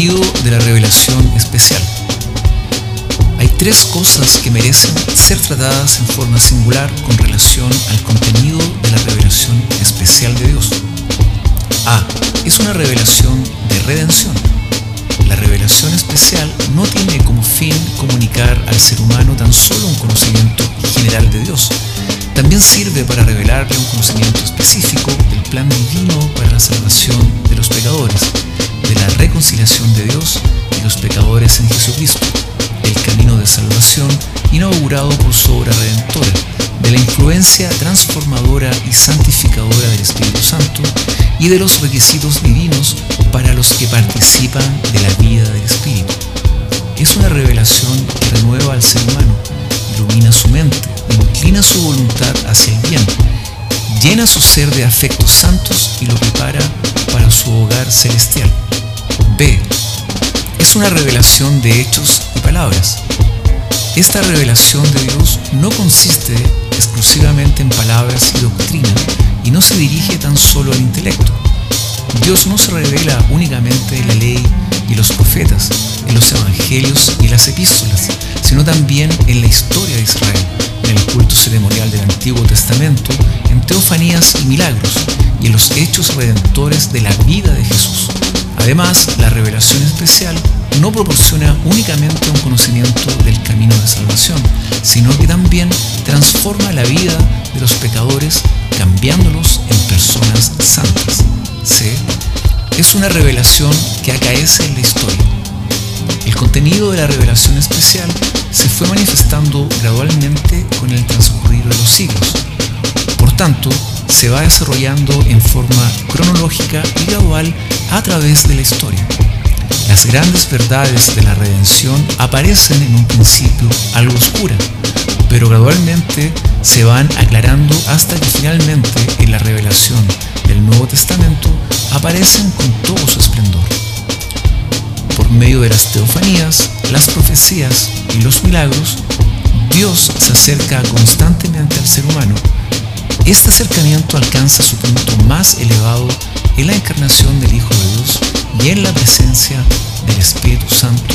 de la revelación especial. Hay tres cosas que merecen ser tratadas en forma singular con relación al contenido de la revelación especial de Dios. A. Es una revelación de redención. La revelación especial no tiene como fin comunicar al ser humano tan solo un conocimiento general de Dios. También sirve para revelarle un conocimiento específico del plan divino para la salvación de los pecadores reconciliación de Dios y los pecadores en Jesucristo el camino de salvación inaugurado por su obra redentora, de la influencia transformadora y santificadora del Espíritu Santo y de los requisitos divinos para los que participan de la vida del Espíritu. Es una revelación que renueva al ser humano, ilumina su mente, inclina su voluntad hacia el bien, llena su ser de afectos santos y lo prepara para su hogar celestial. B. Es una revelación de hechos palabras. Esta revelación de Dios no consiste exclusivamente en palabras y doctrina y no se dirige tan solo al intelecto. Dios no se revela únicamente en la ley y los profetas, en los evangelios y las epístolas, sino también en la historia de Israel, en el culto ceremonial del Antiguo Testamento, en teofanías y milagros, y en los hechos redentores de la vida de Jesús. Además, la revelación especial no proporciona únicamente un conocimiento del camino de salvación, sino que también transforma la vida de los pecadores cambiándolos en personas santas. C. Es una revelación que acaece en la historia. El contenido de la revelación especial se fue manifestando gradualmente con el transcurrir de los siglos. Por tanto, se va desarrollando en forma cronológica y gradual a través de la historia. Las grandes verdades de la redención aparecen en un principio algo oscura, pero gradualmente se van aclarando hasta que finalmente en la revelación del Nuevo Testamento aparecen con todo su esplendor. Por medio de las teofanías, las profecías y los milagros, Dios se acerca constantemente al ser humano este acercamiento alcanza su punto más elevado en la encarnación del Hijo de Dios y en la presencia del Espíritu Santo.